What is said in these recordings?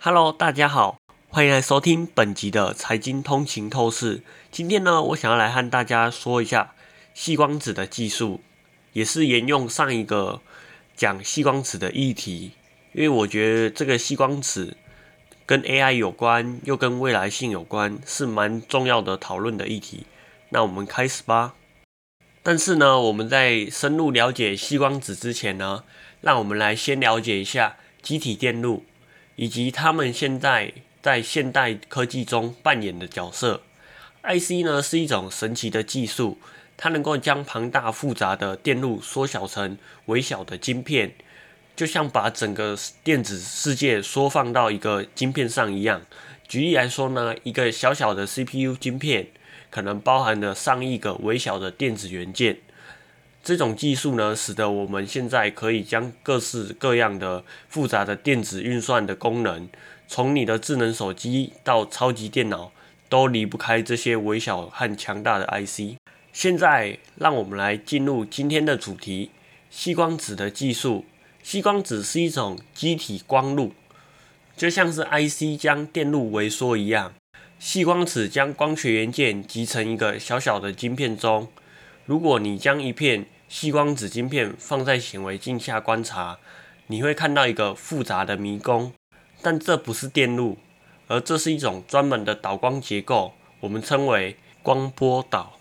Hello，大家好，欢迎来收听本集的财经通勤透视。今天呢，我想要来和大家说一下细光子的技术，也是沿用上一个讲细光子的议题，因为我觉得这个细光子跟 AI 有关，又跟未来性有关，是蛮重要的讨论的议题。那我们开始吧。但是呢，我们在深入了解细光子之前呢，让我们来先了解一下机体电路。以及他们现在在现代科技中扮演的角色。IC 呢是一种神奇的技术，它能够将庞大复杂的电路缩小成微小的晶片，就像把整个电子世界缩放到一个晶片上一样。举例来说呢，一个小小的 CPU 晶片可能包含了上亿个微小的电子元件。这种技术呢，使得我们现在可以将各式各样的复杂的电子运算的功能，从你的智能手机到超级电脑，都离不开这些微小和强大的 IC。现在，让我们来进入今天的主题——细光子的技术。细光子是一种机体光路，就像是 IC 将电路微缩一样，细光子将光学元件集成一个小小的晶片中。如果你将一片细光子晶片放在显微镜下观察，你会看到一个复杂的迷宫。但这不是电路，而这是一种专门的导光结构，我们称为光波导。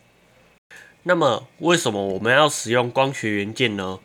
那么，为什么我们要使用光学元件呢？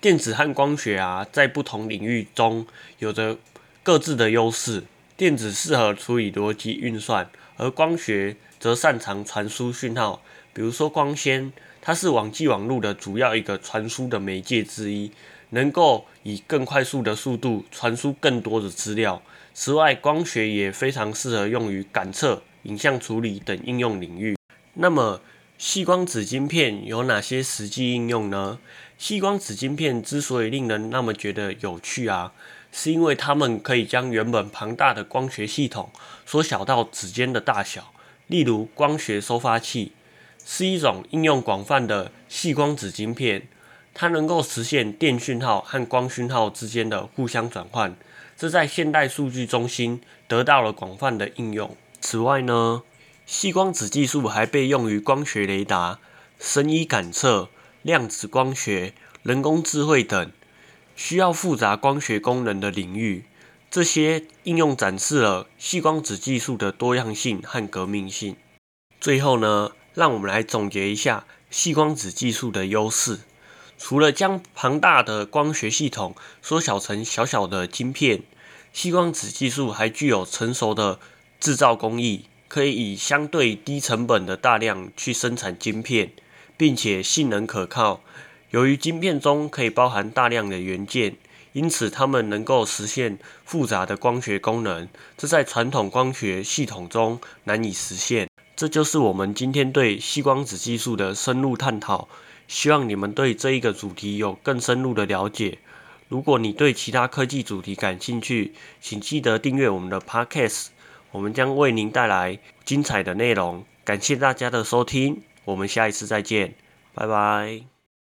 电子和光学啊，在不同领域中有着各自的优势。电子适合处理逻辑运算，而光学则擅长传输讯号，比如说光纤。它是网际网络的主要一个传输的媒介之一，能够以更快速的速度传输更多的资料。此外，光学也非常适合用于感测、影像处理等应用领域。那么，细光子晶片有哪些实际应用呢？细光子晶片之所以令人那么觉得有趣啊，是因为它们可以将原本庞大的光学系统缩小到指尖的大小，例如光学收发器。是一种应用广泛的细光子晶片，它能够实现电讯号和光讯号之间的互相转换，这在现代数据中心得到了广泛的应用。此外呢，细光子技术还被用于光学雷达、声医感测、量子光学、人工智慧等需要复杂光学功能的领域。这些应用展示了细光子技术的多样性和革命性。最后呢？让我们来总结一下细光子技术的优势。除了将庞大的光学系统缩小成小小的晶片，细光子技术还具有成熟的制造工艺，可以以相对低成本的大量去生产晶片，并且性能可靠。由于晶片中可以包含大量的元件，因此它们能够实现复杂的光学功能，这在传统光学系统中难以实现。这就是我们今天对细光子技术的深入探讨。希望你们对这一个主题有更深入的了解。如果你对其他科技主题感兴趣，请记得订阅我们的 Podcast，我们将为您带来精彩的内容。感谢大家的收听，我们下一次再见，拜拜。